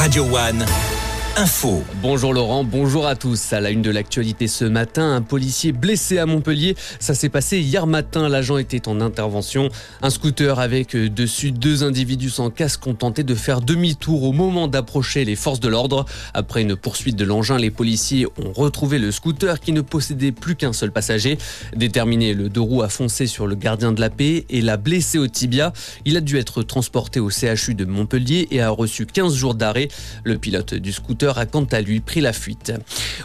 Radio One. Info. Bonjour Laurent, bonjour à tous. À la une de l'actualité ce matin, un policier blessé à Montpellier. Ça s'est passé hier matin. L'agent était en intervention. Un scooter avec dessus deux individus sans casque ont tenté de faire demi-tour au moment d'approcher les forces de l'ordre. Après une poursuite de l'engin, les policiers ont retrouvé le scooter qui ne possédait plus qu'un seul passager. Déterminé, le deux roues a foncé sur le gardien de la paix et l'a blessé au tibia. Il a dû être transporté au CHU de Montpellier et a reçu 15 jours d'arrêt. Le pilote du scooter a quant à lui pris la fuite.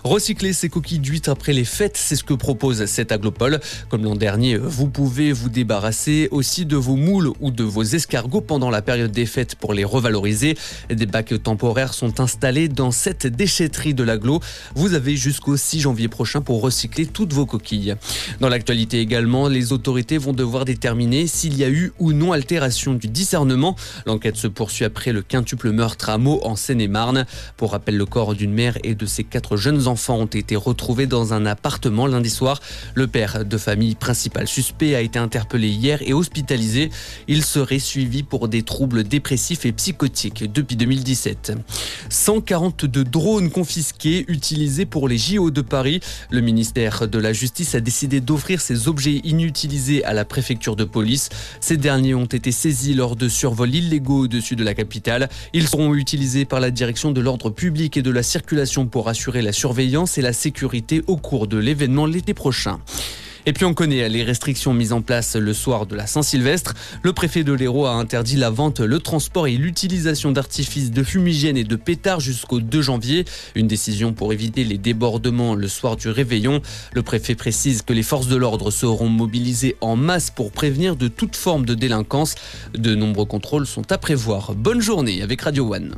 Recycler ses coquilles d'huîtres après les fêtes, c'est ce que propose cet aglopole. Comme l'an dernier, vous pouvez vous débarrasser aussi de vos moules ou de vos escargots pendant la période des fêtes pour les revaloriser. Des bacs temporaires sont installés dans cette déchetterie de l'aglo. Vous avez jusqu'au 6 janvier prochain pour recycler toutes vos coquilles. Dans l'actualité également, les autorités vont devoir déterminer s'il y a eu ou non altération du discernement. L'enquête se poursuit après le quintuple meurtre à Meaux en Seine-et-Marne. Pour le corps d'une mère et de ses quatre jeunes enfants ont été retrouvés dans un appartement lundi soir. Le père de famille principal suspect a été interpellé hier et hospitalisé. Il serait suivi pour des troubles dépressifs et psychotiques depuis 2017. 142 drones confisqués utilisés pour les JO de Paris. Le ministère de la Justice a décidé d'offrir ces objets inutilisés à la préfecture de police. Ces derniers ont été saisis lors de survols illégaux au-dessus de la capitale. Ils seront utilisés par la direction de l'ordre public et de la circulation pour assurer la surveillance et la sécurité au cours de l'événement l'été prochain. Et puis on connaît les restrictions mises en place le soir de la Saint-Sylvestre. Le préfet de l'Hérault a interdit la vente, le transport et l'utilisation d'artifices de fumigène et de pétards jusqu'au 2 janvier. Une décision pour éviter les débordements le soir du réveillon. Le préfet précise que les forces de l'ordre seront mobilisées en masse pour prévenir de toute forme de délinquance. De nombreux contrôles sont à prévoir. Bonne journée avec Radio One.